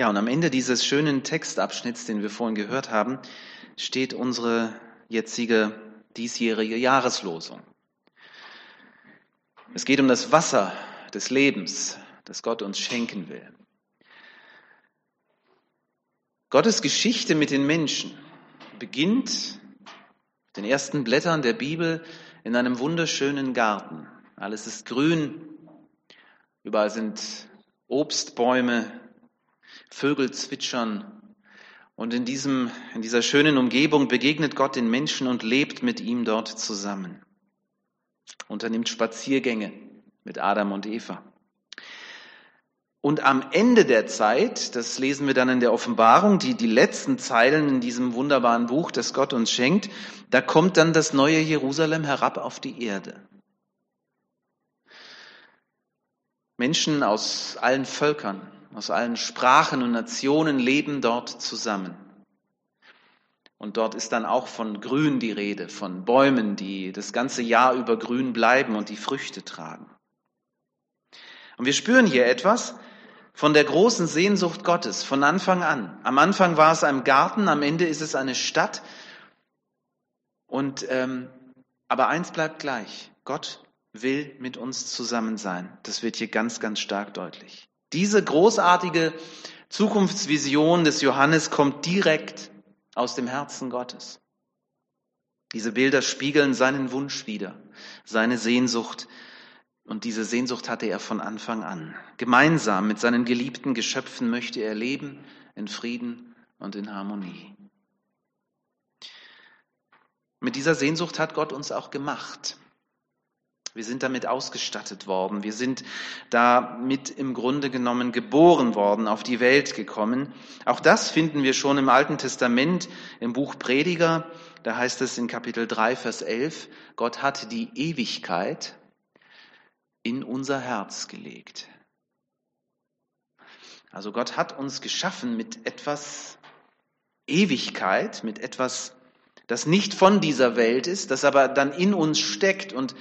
Ja, und am Ende dieses schönen Textabschnitts, den wir vorhin gehört haben, steht unsere jetzige diesjährige Jahreslosung. Es geht um das Wasser des Lebens, das Gott uns schenken will. Gottes Geschichte mit den Menschen beginnt den ersten Blättern der Bibel in einem wunderschönen Garten. Alles ist grün, überall sind Obstbäume, Vögel zwitschern. Und in, diesem, in dieser schönen Umgebung begegnet Gott den Menschen und lebt mit ihm dort zusammen. Unternimmt Spaziergänge mit Adam und Eva. Und am Ende der Zeit, das lesen wir dann in der Offenbarung, die, die letzten Zeilen in diesem wunderbaren Buch, das Gott uns schenkt, da kommt dann das neue Jerusalem herab auf die Erde. Menschen aus allen Völkern, aus allen Sprachen und Nationen leben dort zusammen. Und dort ist dann auch von Grün die Rede, von Bäumen, die das ganze Jahr über grün bleiben und die Früchte tragen. Und wir spüren hier etwas, von der großen Sehnsucht Gottes von Anfang an. Am Anfang war es ein Garten, am Ende ist es eine Stadt. Und ähm, aber eins bleibt gleich: Gott will mit uns zusammen sein. Das wird hier ganz, ganz stark deutlich. Diese großartige Zukunftsvision des Johannes kommt direkt aus dem Herzen Gottes. Diese Bilder spiegeln seinen Wunsch wider, seine Sehnsucht und diese Sehnsucht hatte er von Anfang an. Gemeinsam mit seinen geliebten Geschöpfen möchte er leben in Frieden und in Harmonie. Mit dieser Sehnsucht hat Gott uns auch gemacht. Wir sind damit ausgestattet worden. Wir sind damit im Grunde genommen geboren worden, auf die Welt gekommen. Auch das finden wir schon im Alten Testament, im Buch Prediger. Da heißt es in Kapitel 3, Vers 11, Gott hat die Ewigkeit in unser Herz gelegt. Also Gott hat uns geschaffen mit etwas Ewigkeit, mit etwas, das nicht von dieser Welt ist, das aber dann in uns steckt und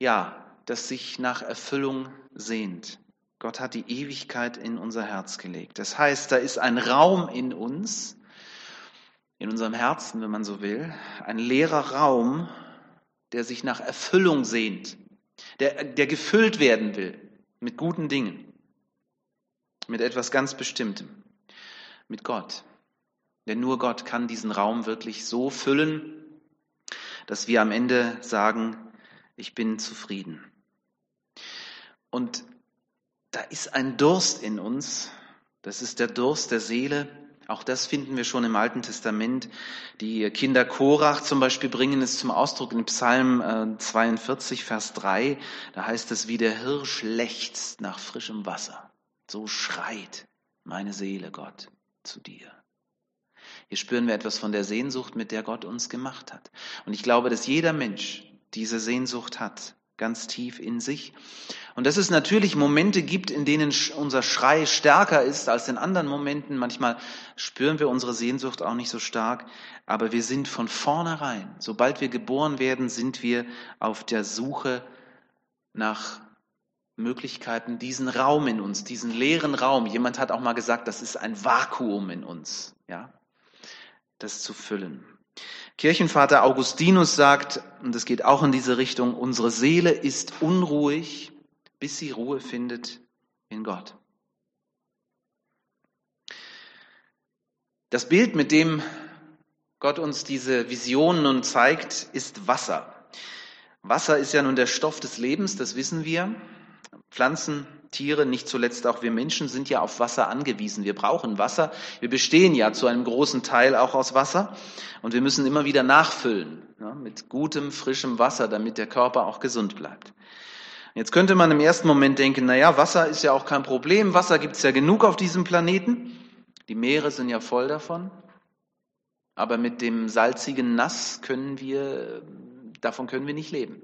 ja, das sich nach Erfüllung sehnt. Gott hat die Ewigkeit in unser Herz gelegt. Das heißt, da ist ein Raum in uns, in unserem Herzen, wenn man so will, ein leerer Raum, der sich nach Erfüllung sehnt der, der gefüllt werden will mit guten Dingen, mit etwas ganz Bestimmtem, mit Gott. Denn nur Gott kann diesen Raum wirklich so füllen, dass wir am Ende sagen, ich bin zufrieden. Und da ist ein Durst in uns, das ist der Durst der Seele, auch das finden wir schon im Alten Testament. Die Kinder Korach zum Beispiel bringen es zum Ausdruck in Psalm 42, äh, Vers 3. Da heißt es, wie der Hirsch lechzt nach frischem Wasser. So schreit meine Seele Gott zu dir. Hier spüren wir etwas von der Sehnsucht, mit der Gott uns gemacht hat. Und ich glaube, dass jeder Mensch diese Sehnsucht hat ganz tief in sich. Und dass es natürlich Momente gibt, in denen unser Schrei stärker ist als in anderen Momenten. Manchmal spüren wir unsere Sehnsucht auch nicht so stark, aber wir sind von vornherein, sobald wir geboren werden, sind wir auf der Suche nach Möglichkeiten, diesen Raum in uns, diesen leeren Raum. Jemand hat auch mal gesagt, das ist ein Vakuum in uns, ja, das zu füllen. Kirchenvater Augustinus sagt, und es geht auch in diese Richtung, unsere Seele ist unruhig, bis sie Ruhe findet in Gott. Das Bild, mit dem Gott uns diese Vision nun zeigt, ist Wasser. Wasser ist ja nun der Stoff des Lebens, das wissen wir. Pflanzen Tiere, nicht zuletzt auch wir Menschen sind ja auf Wasser angewiesen. Wir brauchen Wasser. Wir bestehen ja zu einem großen Teil auch aus Wasser und wir müssen immer wieder nachfüllen ja, mit gutem, frischem Wasser, damit der Körper auch gesund bleibt. Jetzt könnte man im ersten Moment denken, na ja, Wasser ist ja auch kein Problem. Wasser gibt es ja genug auf diesem Planeten. Die Meere sind ja voll davon. Aber mit dem salzigen Nass können wir, davon können wir nicht leben.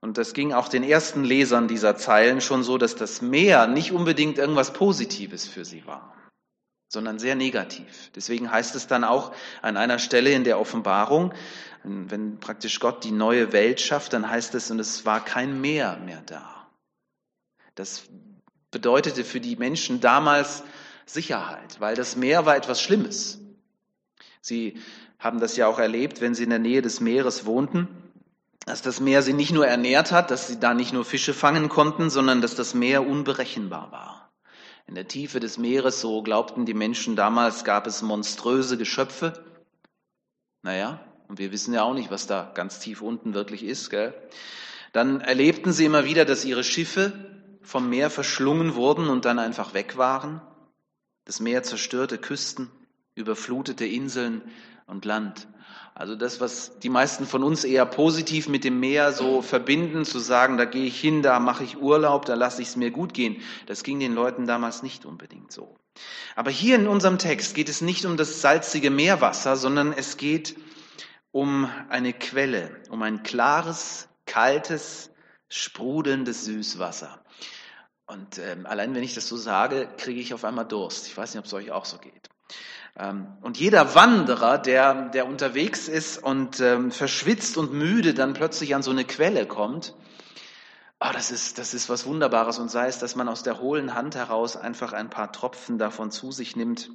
Und das ging auch den ersten Lesern dieser Zeilen schon so, dass das Meer nicht unbedingt irgendwas Positives für sie war, sondern sehr negativ. Deswegen heißt es dann auch an einer Stelle in der Offenbarung, wenn praktisch Gott die neue Welt schafft, dann heißt es, und es war kein Meer mehr da. Das bedeutete für die Menschen damals Sicherheit, weil das Meer war etwas Schlimmes. Sie haben das ja auch erlebt, wenn sie in der Nähe des Meeres wohnten, dass das Meer sie nicht nur ernährt hat, dass sie da nicht nur Fische fangen konnten, sondern dass das Meer unberechenbar war. In der Tiefe des Meeres, so glaubten die Menschen damals, gab es monströse Geschöpfe. Naja, und wir wissen ja auch nicht, was da ganz tief unten wirklich ist. Gell? Dann erlebten sie immer wieder, dass ihre Schiffe vom Meer verschlungen wurden und dann einfach weg waren. Das Meer zerstörte Küsten, überflutete Inseln und Land. Also das, was die meisten von uns eher positiv mit dem Meer so verbinden, zu sagen, da gehe ich hin, da mache ich Urlaub, da lasse ich es mir gut gehen, das ging den Leuten damals nicht unbedingt so. Aber hier in unserem Text geht es nicht um das salzige Meerwasser, sondern es geht um eine Quelle, um ein klares, kaltes, sprudelndes Süßwasser. Und ähm, allein wenn ich das so sage, kriege ich auf einmal Durst. Ich weiß nicht, ob es euch auch so geht. Ähm, und jeder Wanderer, der, der unterwegs ist und ähm, verschwitzt und müde dann plötzlich an so eine Quelle kommt, oh, das, ist, das ist was Wunderbares. Und sei es, dass man aus der hohlen Hand heraus einfach ein paar Tropfen davon zu sich nimmt,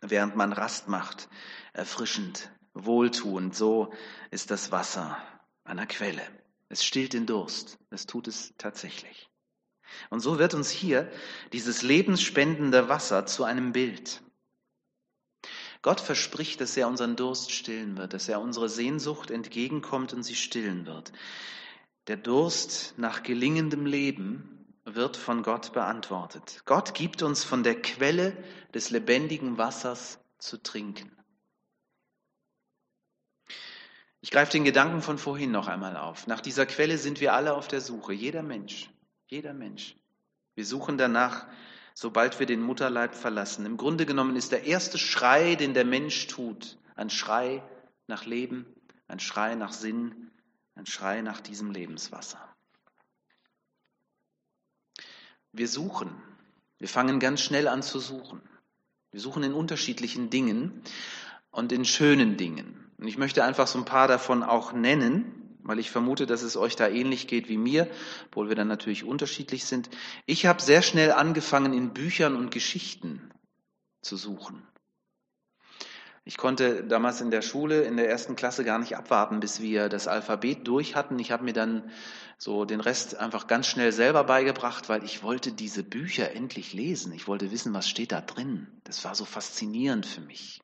während man Rast macht. Erfrischend, wohltuend. So ist das Wasser einer Quelle. Es stillt den Durst. Es tut es tatsächlich. Und so wird uns hier dieses lebensspendende Wasser zu einem Bild. Gott verspricht, dass er unseren Durst stillen wird, dass er unsere Sehnsucht entgegenkommt und sie stillen wird. Der Durst nach gelingendem Leben wird von Gott beantwortet. Gott gibt uns von der Quelle des lebendigen Wassers zu trinken. Ich greife den Gedanken von vorhin noch einmal auf. Nach dieser Quelle sind wir alle auf der Suche, jeder Mensch. Jeder Mensch. Wir suchen danach, sobald wir den Mutterleib verlassen. Im Grunde genommen ist der erste Schrei, den der Mensch tut, ein Schrei nach Leben, ein Schrei nach Sinn, ein Schrei nach diesem Lebenswasser. Wir suchen. Wir fangen ganz schnell an zu suchen. Wir suchen in unterschiedlichen Dingen und in schönen Dingen. Und ich möchte einfach so ein paar davon auch nennen weil ich vermute, dass es euch da ähnlich geht wie mir, obwohl wir dann natürlich unterschiedlich sind. Ich habe sehr schnell angefangen, in Büchern und Geschichten zu suchen. Ich konnte damals in der Schule, in der ersten Klasse gar nicht abwarten, bis wir das Alphabet durch hatten. Ich habe mir dann so den Rest einfach ganz schnell selber beigebracht, weil ich wollte diese Bücher endlich lesen. Ich wollte wissen, was steht da drin. Das war so faszinierend für mich.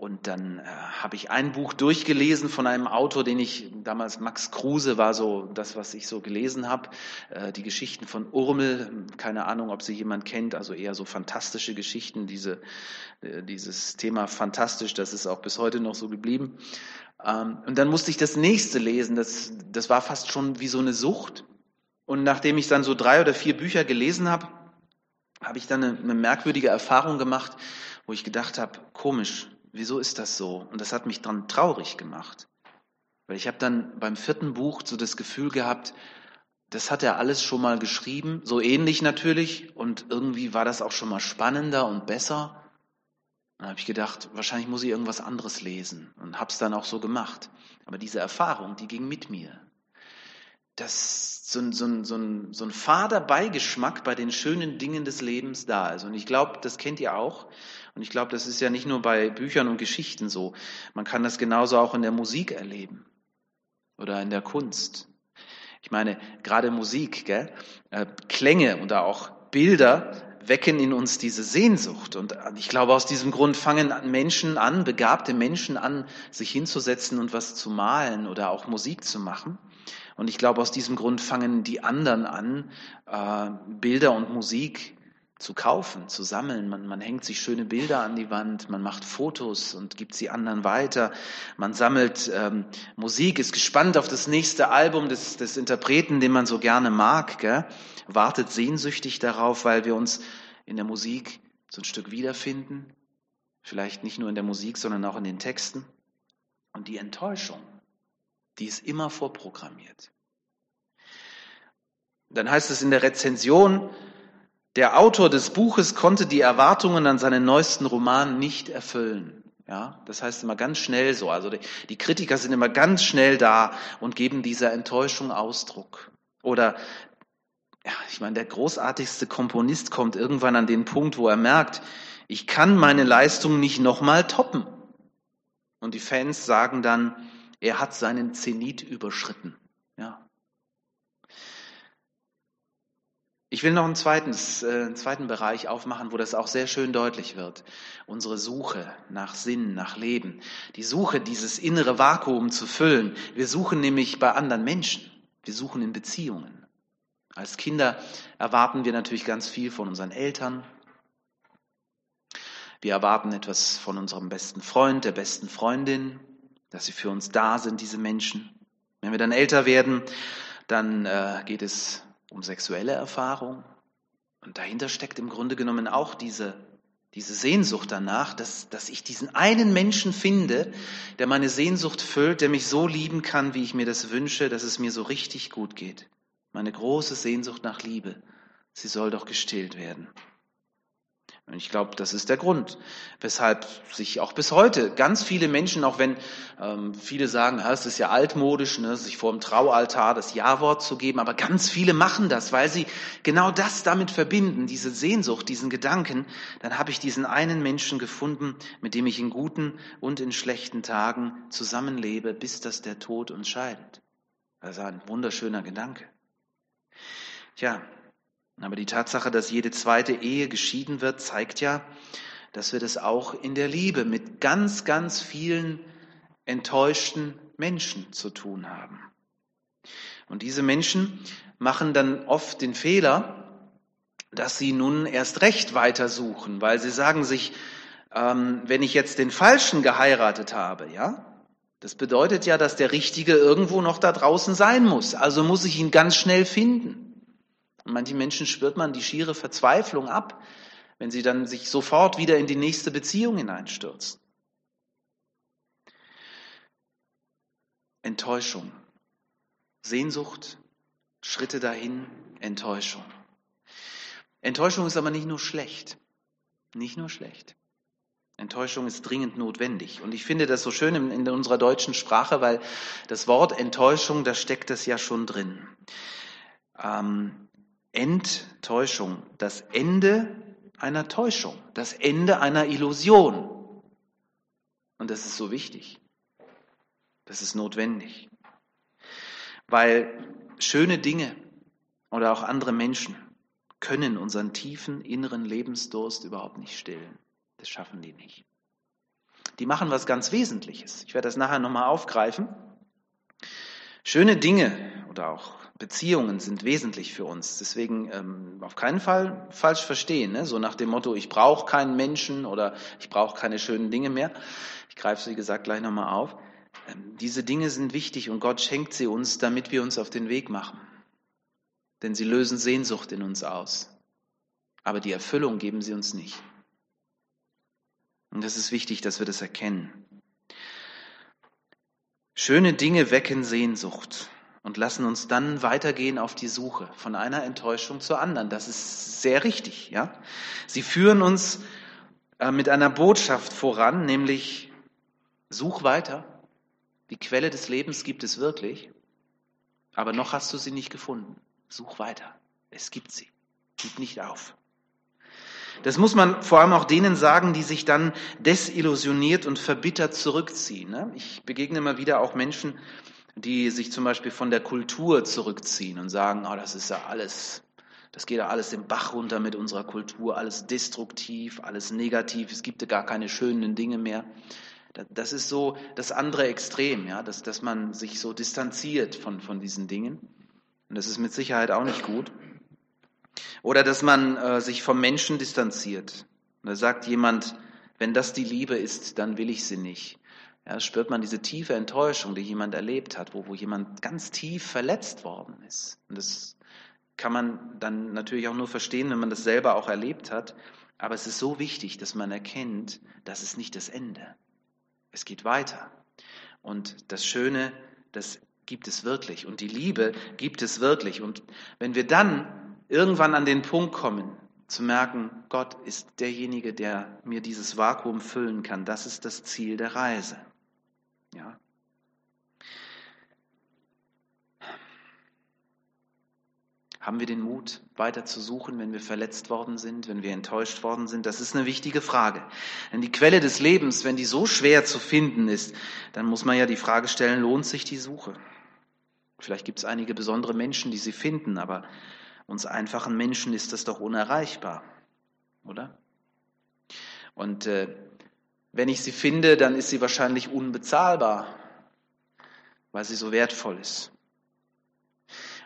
Und dann äh, habe ich ein Buch durchgelesen von einem Autor, den ich damals, Max Kruse war so das, was ich so gelesen habe. Äh, die Geschichten von Urmel, keine Ahnung, ob sie jemand kennt, also eher so fantastische Geschichten. Diese, äh, dieses Thema fantastisch, das ist auch bis heute noch so geblieben. Ähm, und dann musste ich das nächste lesen. Das, das war fast schon wie so eine Sucht. Und nachdem ich dann so drei oder vier Bücher gelesen habe, habe ich dann eine, eine merkwürdige Erfahrung gemacht, wo ich gedacht habe, komisch, wieso ist das so? Und das hat mich dann traurig gemacht. Weil ich habe dann beim vierten Buch so das Gefühl gehabt, das hat er alles schon mal geschrieben, so ähnlich natürlich, und irgendwie war das auch schon mal spannender und besser. Dann habe ich gedacht, wahrscheinlich muss ich irgendwas anderes lesen und habe es dann auch so gemacht. Aber diese Erfahrung, die ging mit mir. Dass so ein, so ein, so ein, so ein fader Beigeschmack bei den schönen Dingen des Lebens da ist. Und ich glaube, das kennt ihr auch. Und ich glaube, das ist ja nicht nur bei Büchern und Geschichten so. Man kann das genauso auch in der Musik erleben oder in der Kunst. Ich meine, gerade Musik, gell? Äh, Klänge oder auch Bilder wecken in uns diese Sehnsucht. Und ich glaube, aus diesem Grund fangen Menschen an, begabte Menschen an, sich hinzusetzen und was zu malen oder auch Musik zu machen. Und ich glaube, aus diesem Grund fangen die anderen an, äh, Bilder und Musik zu kaufen, zu sammeln. Man, man hängt sich schöne Bilder an die Wand, man macht Fotos und gibt sie anderen weiter. Man sammelt ähm, Musik, ist gespannt auf das nächste Album des, des Interpreten, den man so gerne mag, gell? wartet sehnsüchtig darauf, weil wir uns in der Musik so ein Stück wiederfinden. Vielleicht nicht nur in der Musik, sondern auch in den Texten. Und die Enttäuschung, die ist immer vorprogrammiert. Dann heißt es in der Rezension, der Autor des Buches konnte die Erwartungen an seinen neuesten Roman nicht erfüllen. Ja, das heißt immer ganz schnell so. Also die, Kritiker sind immer ganz schnell da und geben dieser Enttäuschung Ausdruck. Oder ja, ich meine, der großartigste Komponist kommt irgendwann an den Punkt, wo er merkt, ich kann meine Leistung nicht nochmal toppen. Und die Fans sagen dann, er hat seinen Zenit überschritten. Ich will noch einen zweiten, äh, einen zweiten Bereich aufmachen, wo das auch sehr schön deutlich wird. Unsere Suche nach Sinn, nach Leben. Die Suche, dieses innere Vakuum zu füllen. Wir suchen nämlich bei anderen Menschen. Wir suchen in Beziehungen. Als Kinder erwarten wir natürlich ganz viel von unseren Eltern. Wir erwarten etwas von unserem besten Freund, der besten Freundin, dass sie für uns da sind, diese Menschen. Wenn wir dann älter werden, dann äh, geht es um sexuelle Erfahrung. Und dahinter steckt im Grunde genommen auch diese, diese Sehnsucht danach, dass, dass ich diesen einen Menschen finde, der meine Sehnsucht füllt, der mich so lieben kann, wie ich mir das wünsche, dass es mir so richtig gut geht. Meine große Sehnsucht nach Liebe, sie soll doch gestillt werden. Und ich glaube, das ist der Grund, weshalb sich auch bis heute ganz viele Menschen, auch wenn ähm, viele sagen, ja, es ist ja altmodisch, ne, sich vor dem Traualtar das Ja-Wort zu geben, aber ganz viele machen das, weil sie genau das damit verbinden, diese Sehnsucht, diesen Gedanken. Dann habe ich diesen einen Menschen gefunden, mit dem ich in guten und in schlechten Tagen zusammenlebe, bis dass der Tod uns scheidet. Das ist ein wunderschöner Gedanke. Tja, aber die Tatsache, dass jede zweite Ehe geschieden wird, zeigt ja, dass wir das auch in der Liebe mit ganz, ganz vielen enttäuschten Menschen zu tun haben. Und diese Menschen machen dann oft den Fehler, dass sie nun erst recht weitersuchen, weil sie sagen sich, ähm, wenn ich jetzt den Falschen geheiratet habe, ja, das bedeutet ja, dass der Richtige irgendwo noch da draußen sein muss. Also muss ich ihn ganz schnell finden. Und manchen Menschen spürt man die schiere Verzweiflung ab, wenn sie dann sich sofort wieder in die nächste Beziehung hineinstürzen. Enttäuschung, Sehnsucht, Schritte dahin, Enttäuschung. Enttäuschung ist aber nicht nur schlecht, nicht nur schlecht. Enttäuschung ist dringend notwendig. Und ich finde das so schön in, in unserer deutschen Sprache, weil das Wort Enttäuschung, da steckt es ja schon drin. Ähm, Enttäuschung, das Ende einer Täuschung, das Ende einer Illusion. Und das ist so wichtig. Das ist notwendig. Weil schöne Dinge oder auch andere Menschen können unseren tiefen inneren Lebensdurst überhaupt nicht stillen. Das schaffen die nicht. Die machen was ganz Wesentliches. Ich werde das nachher nochmal aufgreifen. Schöne Dinge oder auch Beziehungen sind wesentlich für uns. Deswegen ähm, auf keinen Fall falsch verstehen. Ne? So nach dem Motto, ich brauche keinen Menschen oder ich brauche keine schönen Dinge mehr. Ich greife sie, wie gesagt, gleich nochmal auf. Ähm, diese Dinge sind wichtig und Gott schenkt sie uns, damit wir uns auf den Weg machen. Denn sie lösen Sehnsucht in uns aus. Aber die Erfüllung geben sie uns nicht. Und das ist wichtig, dass wir das erkennen. Schöne Dinge wecken Sehnsucht und lassen uns dann weitergehen auf die Suche von einer Enttäuschung zur anderen. Das ist sehr richtig, ja. Sie führen uns äh, mit einer Botschaft voran, nämlich such weiter. Die Quelle des Lebens gibt es wirklich, aber noch hast du sie nicht gefunden. Such weiter. Es gibt sie. Gib nicht auf. Das muss man vor allem auch denen sagen, die sich dann desillusioniert und verbittert zurückziehen. Ne? Ich begegne immer wieder auch Menschen, die sich zum Beispiel von der Kultur zurückziehen und sagen, oh, das ist ja alles, das geht ja alles im Bach runter mit unserer Kultur, alles destruktiv, alles negativ, es gibt ja gar keine schönen Dinge mehr. Das ist so das andere Extrem, ja, dass, dass man sich so distanziert von, von diesen Dingen. Und das ist mit Sicherheit auch nicht gut. Oder dass man äh, sich vom Menschen distanziert. Und da sagt jemand, wenn das die Liebe ist, dann will ich sie nicht. Ja, spürt man diese tiefe Enttäuschung, die jemand erlebt hat, wo, wo jemand ganz tief verletzt worden ist. Und das kann man dann natürlich auch nur verstehen, wenn man das selber auch erlebt hat. Aber es ist so wichtig, dass man erkennt, das ist nicht das Ende. Es geht weiter. Und das Schöne, das gibt es wirklich. Und die Liebe gibt es wirklich. Und wenn wir dann irgendwann an den Punkt kommen, zu merken, Gott ist derjenige, der mir dieses Vakuum füllen kann, das ist das Ziel der Reise. Ja. Haben wir den Mut, weiter zu suchen, wenn wir verletzt worden sind, wenn wir enttäuscht worden sind? Das ist eine wichtige Frage. Denn die Quelle des Lebens, wenn die so schwer zu finden ist, dann muss man ja die Frage stellen, lohnt sich die Suche? Vielleicht gibt es einige besondere Menschen, die sie finden, aber uns einfachen Menschen ist das doch unerreichbar, oder? Und äh, wenn ich sie finde, dann ist sie wahrscheinlich unbezahlbar, weil sie so wertvoll ist.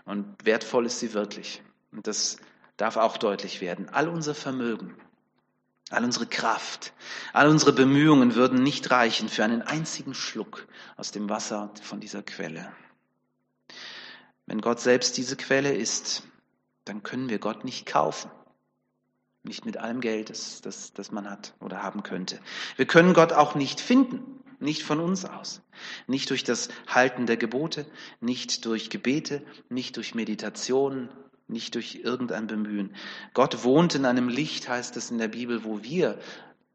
Und wertvoll ist sie wirklich. Und das darf auch deutlich werden. All unser Vermögen, all unsere Kraft, all unsere Bemühungen würden nicht reichen für einen einzigen Schluck aus dem Wasser von dieser Quelle. Wenn Gott selbst diese Quelle ist, dann können wir Gott nicht kaufen. Nicht mit allem Geld, das, das, das man hat oder haben könnte. Wir können Gott auch nicht finden. Nicht von uns aus. Nicht durch das Halten der Gebote, nicht durch Gebete, nicht durch Meditation, nicht durch irgendein Bemühen. Gott wohnt in einem Licht, heißt es in der Bibel, wo wir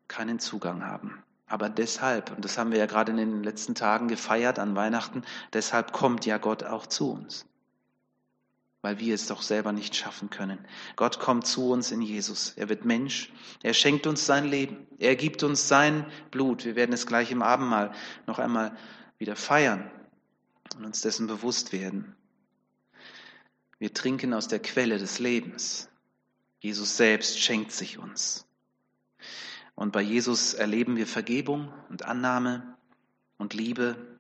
keinen Zugang haben. Aber deshalb, und das haben wir ja gerade in den letzten Tagen gefeiert an Weihnachten, deshalb kommt ja Gott auch zu uns weil wir es doch selber nicht schaffen können. Gott kommt zu uns in Jesus. Er wird Mensch. Er schenkt uns sein Leben. Er gibt uns sein Blut. Wir werden es gleich im Abendmahl noch einmal wieder feiern und uns dessen bewusst werden. Wir trinken aus der Quelle des Lebens. Jesus selbst schenkt sich uns. Und bei Jesus erleben wir Vergebung und Annahme und Liebe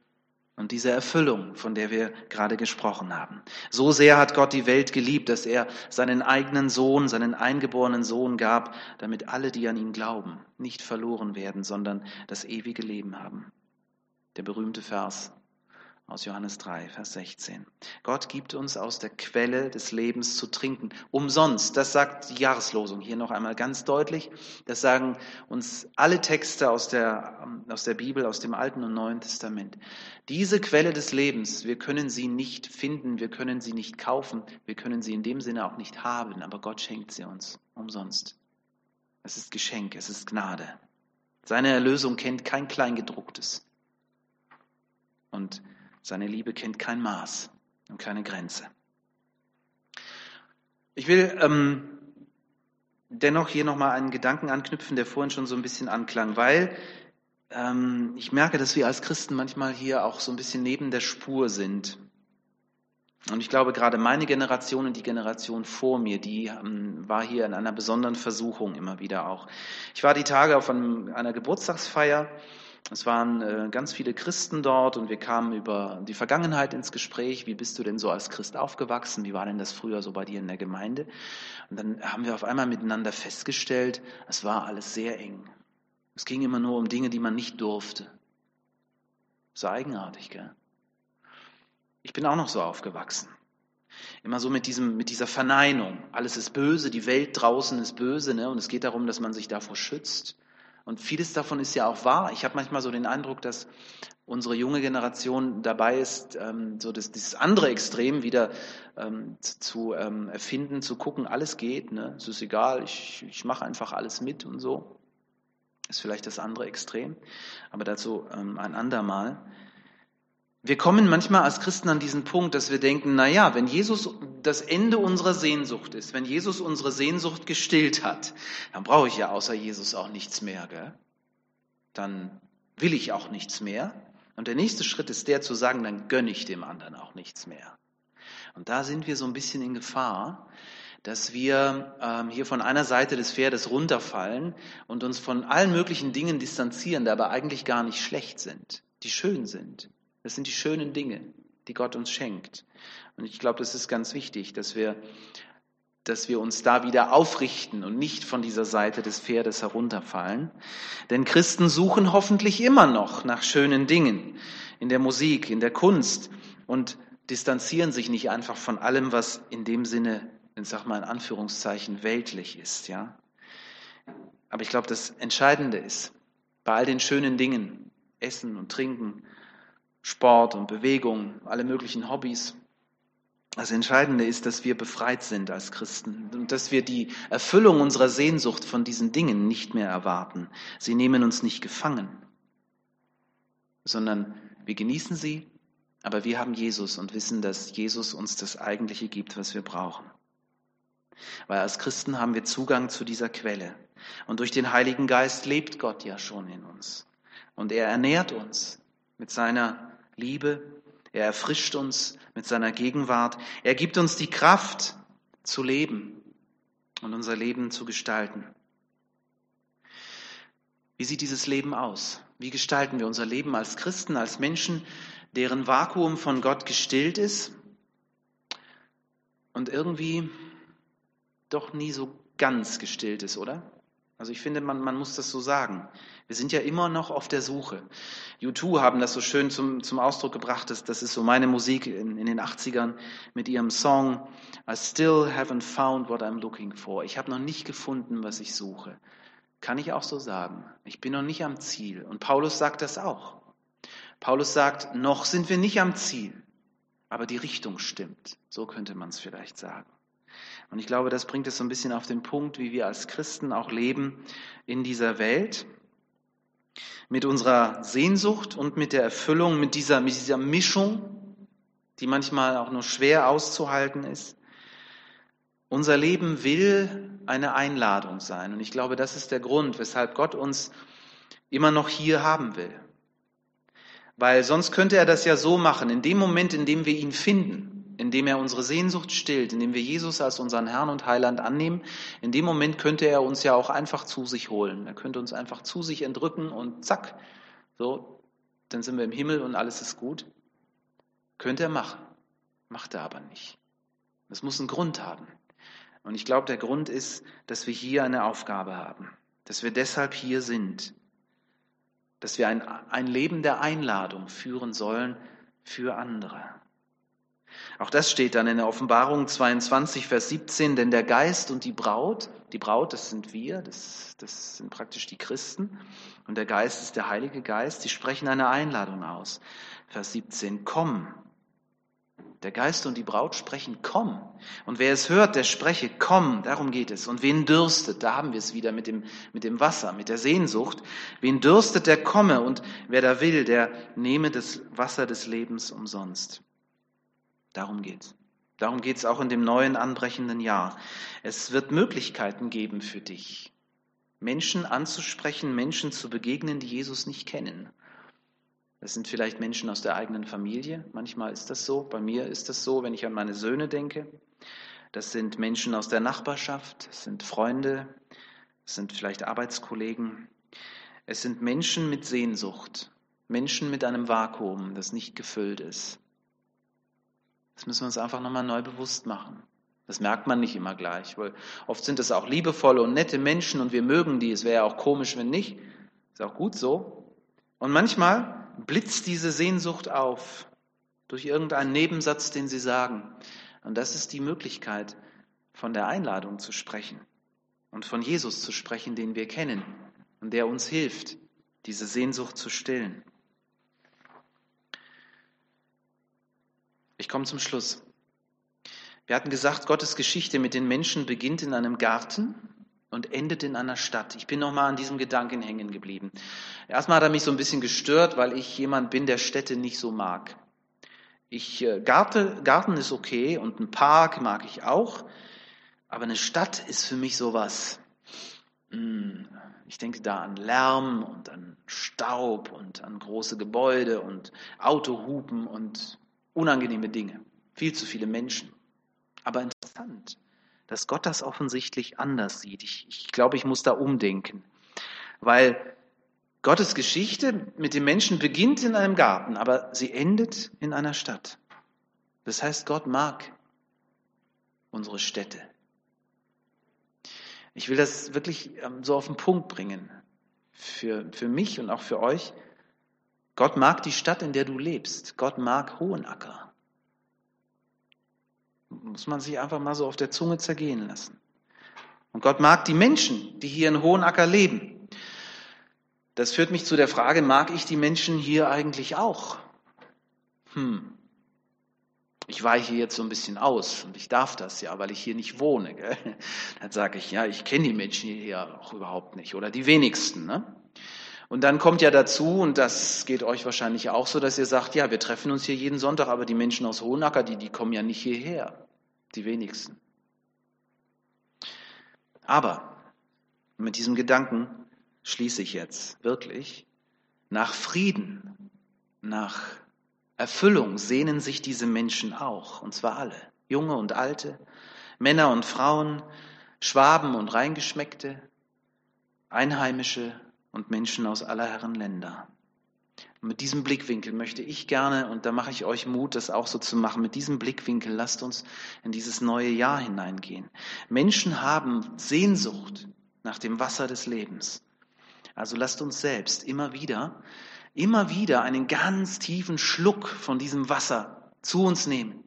und diese Erfüllung, von der wir gerade gesprochen haben. So sehr hat Gott die Welt geliebt, dass er seinen eigenen Sohn, seinen eingeborenen Sohn gab, damit alle, die an ihn glauben, nicht verloren werden, sondern das ewige Leben haben. Der berühmte Vers aus Johannes 3, Vers 16. Gott gibt uns aus der Quelle des Lebens zu trinken. Umsonst. Das sagt die Jahreslosung hier noch einmal ganz deutlich. Das sagen uns alle Texte aus der, aus der Bibel, aus dem Alten und Neuen Testament. Diese Quelle des Lebens, wir können sie nicht finden, wir können sie nicht kaufen, wir können sie in dem Sinne auch nicht haben, aber Gott schenkt sie uns umsonst. Es ist Geschenk, es ist Gnade. Seine Erlösung kennt kein Kleingedrucktes. Und seine Liebe kennt kein Maß und keine Grenze. Ich will ähm, dennoch hier nochmal einen Gedanken anknüpfen, der vorhin schon so ein bisschen anklang, weil ähm, ich merke, dass wir als Christen manchmal hier auch so ein bisschen neben der Spur sind. Und ich glaube, gerade meine Generation und die Generation vor mir, die ähm, war hier in einer besonderen Versuchung immer wieder auch. Ich war die Tage auf einem, einer Geburtstagsfeier es waren äh, ganz viele Christen dort und wir kamen über die Vergangenheit ins Gespräch. Wie bist du denn so als Christ aufgewachsen? Wie war denn das früher so bei dir in der Gemeinde? Und dann haben wir auf einmal miteinander festgestellt, es war alles sehr eng. Es ging immer nur um Dinge, die man nicht durfte. So eigenartig, gell? Ich bin auch noch so aufgewachsen. Immer so mit, diesem, mit dieser Verneinung. Alles ist böse, die Welt draußen ist böse, ne? und es geht darum, dass man sich davor schützt. Und vieles davon ist ja auch wahr. Ich habe manchmal so den Eindruck, dass unsere junge Generation dabei ist, ähm, so das, dieses andere Extrem wieder ähm, zu ähm, erfinden, zu gucken, alles geht, ne? es ist egal, ich, ich mache einfach alles mit und so. Ist vielleicht das andere Extrem, aber dazu ähm, ein andermal. Wir kommen manchmal als Christen an diesen Punkt, dass wir denken, na ja, wenn Jesus das Ende unserer Sehnsucht ist, wenn Jesus unsere Sehnsucht gestillt hat, dann brauche ich ja außer Jesus auch nichts mehr, gell? Dann will ich auch nichts mehr. Und der nächste Schritt ist der zu sagen, dann gönne ich dem anderen auch nichts mehr. Und da sind wir so ein bisschen in Gefahr, dass wir ähm, hier von einer Seite des Pferdes runterfallen und uns von allen möglichen Dingen distanzieren, die aber eigentlich gar nicht schlecht sind, die schön sind. Das sind die schönen Dinge, die Gott uns schenkt. Und ich glaube, das ist ganz wichtig, dass wir, dass wir uns da wieder aufrichten und nicht von dieser Seite des Pferdes herunterfallen. Denn Christen suchen hoffentlich immer noch nach schönen Dingen in der Musik, in der Kunst und distanzieren sich nicht einfach von allem, was in dem Sinne, ich sag mal in Anführungszeichen, weltlich ist, ja. Aber ich glaube, das Entscheidende ist, bei all den schönen Dingen, Essen und Trinken Sport und Bewegung, alle möglichen Hobbys. Das Entscheidende ist, dass wir befreit sind als Christen und dass wir die Erfüllung unserer Sehnsucht von diesen Dingen nicht mehr erwarten. Sie nehmen uns nicht gefangen, sondern wir genießen sie, aber wir haben Jesus und wissen, dass Jesus uns das Eigentliche gibt, was wir brauchen. Weil als Christen haben wir Zugang zu dieser Quelle. Und durch den Heiligen Geist lebt Gott ja schon in uns. Und er ernährt uns mit seiner Liebe. Er erfrischt uns mit seiner Gegenwart. Er gibt uns die Kraft zu leben und unser Leben zu gestalten. Wie sieht dieses Leben aus? Wie gestalten wir unser Leben als Christen, als Menschen, deren Vakuum von Gott gestillt ist und irgendwie doch nie so ganz gestillt ist, oder? Also ich finde, man, man muss das so sagen. Wir sind ja immer noch auf der Suche. U2 haben das so schön zum, zum Ausdruck gebracht, das, das ist so meine Musik in, in den 80ern mit ihrem Song I still haven't found what I'm looking for. Ich habe noch nicht gefunden, was ich suche. Kann ich auch so sagen. Ich bin noch nicht am Ziel. Und Paulus sagt das auch. Paulus sagt, noch sind wir nicht am Ziel, aber die Richtung stimmt. So könnte man es vielleicht sagen. Und ich glaube, das bringt es so ein bisschen auf den Punkt, wie wir als Christen auch leben in dieser Welt. Mit unserer Sehnsucht und mit der Erfüllung, mit dieser, mit dieser Mischung, die manchmal auch nur schwer auszuhalten ist. Unser Leben will eine Einladung sein. Und ich glaube, das ist der Grund, weshalb Gott uns immer noch hier haben will. Weil sonst könnte er das ja so machen, in dem Moment, in dem wir ihn finden, indem er unsere Sehnsucht stillt, indem wir Jesus als unseren Herrn und Heiland annehmen, in dem Moment könnte er uns ja auch einfach zu sich holen. Er könnte uns einfach zu sich entrücken und zack, so, dann sind wir im Himmel und alles ist gut. Könnte er machen, macht er aber nicht. Das muss einen Grund haben. Und ich glaube, der Grund ist, dass wir hier eine Aufgabe haben, dass wir deshalb hier sind, dass wir ein, ein Leben der Einladung führen sollen für andere. Auch das steht dann in der Offenbarung 22, Vers 17, denn der Geist und die Braut, die Braut, das sind wir, das, das sind praktisch die Christen, und der Geist ist der Heilige Geist, die sprechen eine Einladung aus. Vers 17, komm. Der Geist und die Braut sprechen, komm. Und wer es hört, der spreche, komm, darum geht es. Und wen dürstet, da haben wir es wieder mit dem, mit dem Wasser, mit der Sehnsucht. Wen dürstet, der komme. Und wer da will, der nehme das Wasser des Lebens umsonst. Darum geht's. Darum geht's auch in dem neuen anbrechenden Jahr. Es wird Möglichkeiten geben für dich, Menschen anzusprechen, Menschen zu begegnen, die Jesus nicht kennen. Das sind vielleicht Menschen aus der eigenen Familie. Manchmal ist das so. Bei mir ist das so, wenn ich an meine Söhne denke. Das sind Menschen aus der Nachbarschaft. Es sind Freunde. Es sind vielleicht Arbeitskollegen. Es sind Menschen mit Sehnsucht. Menschen mit einem Vakuum, das nicht gefüllt ist. Das müssen wir uns einfach nochmal neu bewusst machen. Das merkt man nicht immer gleich, weil oft sind es auch liebevolle und nette Menschen und wir mögen die. Es wäre ja auch komisch, wenn nicht. Ist auch gut so. Und manchmal blitzt diese Sehnsucht auf durch irgendeinen Nebensatz, den sie sagen. Und das ist die Möglichkeit, von der Einladung zu sprechen und von Jesus zu sprechen, den wir kennen und der uns hilft, diese Sehnsucht zu stillen. Ich komme zum Schluss. Wir hatten gesagt, Gottes Geschichte mit den Menschen beginnt in einem Garten und endet in einer Stadt. Ich bin nochmal an diesem Gedanken hängen geblieben. Erstmal hat er mich so ein bisschen gestört, weil ich jemand bin, der Städte nicht so mag. Ich, äh, Garten, Garten ist okay und ein Park mag ich auch, aber eine Stadt ist für mich sowas. Hm, ich denke da an Lärm und an Staub und an große Gebäude und Autohupen und unangenehme Dinge, viel zu viele Menschen. Aber interessant, dass Gott das offensichtlich anders sieht. Ich, ich glaube, ich muss da umdenken, weil Gottes Geschichte mit dem Menschen beginnt in einem Garten, aber sie endet in einer Stadt. Das heißt, Gott mag unsere Städte. Ich will das wirklich ähm, so auf den Punkt bringen. Für, für mich und auch für euch. Gott mag die Stadt, in der du lebst. Gott mag Hohenacker. Muss man sich einfach mal so auf der Zunge zergehen lassen. Und Gott mag die Menschen, die hier in Hohenacker leben. Das führt mich zu der Frage, mag ich die Menschen hier eigentlich auch? Hm. Ich weiche jetzt so ein bisschen aus und ich darf das ja, weil ich hier nicht wohne. Gell? Dann sage ich, ja, ich kenne die Menschen hier auch überhaupt nicht oder die wenigsten. Ne? Und dann kommt ja dazu, und das geht euch wahrscheinlich auch so, dass ihr sagt, ja, wir treffen uns hier jeden Sonntag, aber die Menschen aus Hohenacker, die, die kommen ja nicht hierher. Die wenigsten. Aber mit diesem Gedanken schließe ich jetzt wirklich, nach Frieden, nach Erfüllung sehnen sich diese Menschen auch, und zwar alle, junge und alte, Männer und Frauen, Schwaben und Reingeschmeckte, Einheimische und Menschen aus aller Herren Länder. Und mit diesem Blickwinkel möchte ich gerne, und da mache ich euch Mut, das auch so zu machen, mit diesem Blickwinkel lasst uns in dieses neue Jahr hineingehen. Menschen haben Sehnsucht nach dem Wasser des Lebens. Also lasst uns selbst immer wieder, immer wieder einen ganz tiefen Schluck von diesem Wasser zu uns nehmen.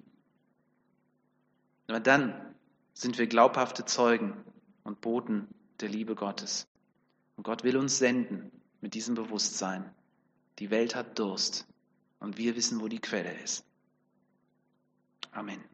Aber dann sind wir glaubhafte Zeugen und Boten der Liebe Gottes. Und Gott will uns senden mit diesem Bewusstsein. Die Welt hat Durst und wir wissen, wo die Quelle ist. Amen.